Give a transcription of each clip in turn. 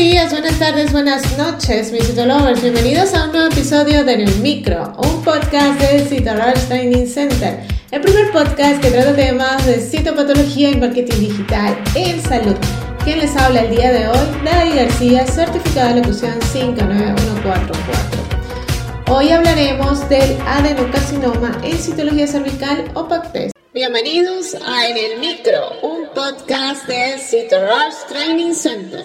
días, buenas tardes, buenas noches, mis citolovers. Bienvenidos a un nuevo episodio de En el Micro, un podcast de Citorush Training Center. El primer podcast que trata temas de citopatología y marketing digital en salud. Quien les habla el día de hoy, David García, certificado de locución 59144. Hoy hablaremos del adenocarcinoma en citología cervical o PACTES. Bienvenidos a En el Micro, un podcast de Citorush Training Center.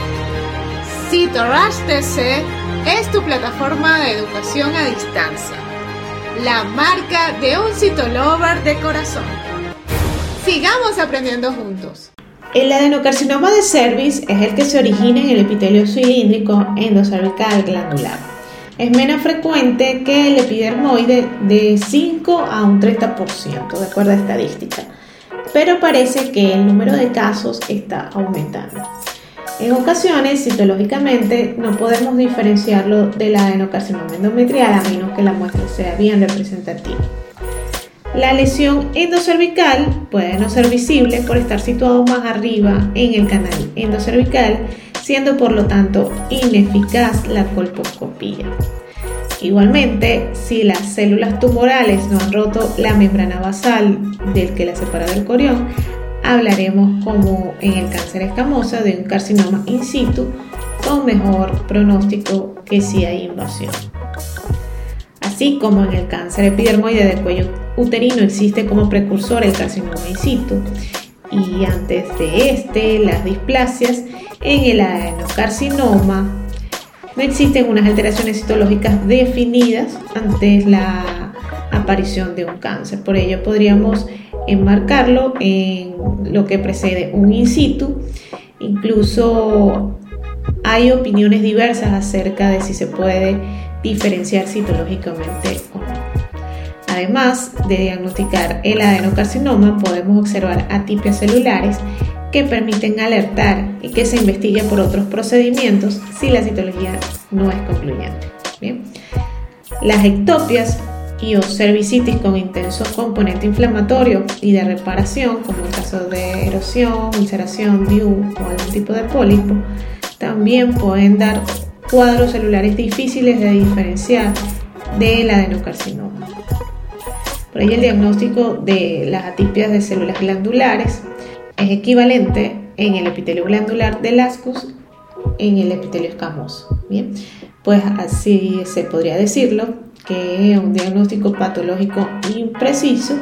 Citorush TC es tu plataforma de educación a distancia, la marca de un citolover de corazón. Sigamos aprendiendo juntos. El adenocarcinoma de cervix es el que se origina en el epitelio cilíndrico endocervical glandular. Es menos frecuente que el epidermoide de 5 a un 30%, de acuerdo a estadística, pero parece que el número de casos está aumentando. En ocasiones, citológicamente, no podemos diferenciarlo de la adenocarcinoma endometrial a menos que la muestra sea bien representativa. La lesión endocervical puede no ser visible por estar situado más arriba en el canal endocervical, siendo por lo tanto ineficaz la colposcopía. Igualmente, si las células tumorales no han roto la membrana basal del que la separa del corión, hablaremos como en el cáncer escamosa de un carcinoma in situ con mejor pronóstico que si hay invasión. Así como en el cáncer epidermoide del cuello uterino existe como precursor el carcinoma in situ y antes de este las displasias, en el adenocarcinoma no existen unas alteraciones citológicas definidas antes la aparición de un cáncer. Por ello podríamos enmarcarlo en lo que precede un in situ. Incluso hay opiniones diversas acerca de si se puede diferenciar citológicamente o no. Además de diagnosticar el adenocarcinoma, podemos observar atipias celulares que permiten alertar y que se investigue por otros procedimientos si la citología no es concluyente. Las ectopias y o cervicitis con intenso componente inflamatorio y de reparación, como el caso de erosión, ulceración, DIU o algún tipo de pólipo, también pueden dar cuadros celulares difíciles de diferenciar del adenocarcinoma. Por ello, el diagnóstico de las atipias de células glandulares es equivalente en el epitelio glandular del ascus en el epitelio escamoso. Bien, pues así se podría decirlo que un diagnóstico patológico impreciso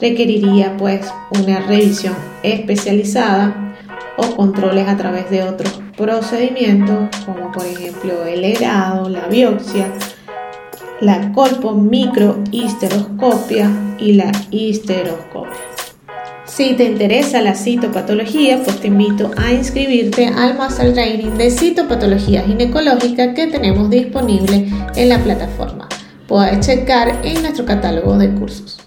requeriría pues una revisión especializada o controles a través de otros procedimientos como por ejemplo el herado, la biopsia, la colpomicrohisteroscopia y la histeroscopia. Si te interesa la citopatología, pues te invito a inscribirte al Master Training de Citopatología Ginecológica que tenemos disponible en la plataforma. Puedes checar en nuestro catálogo de cursos.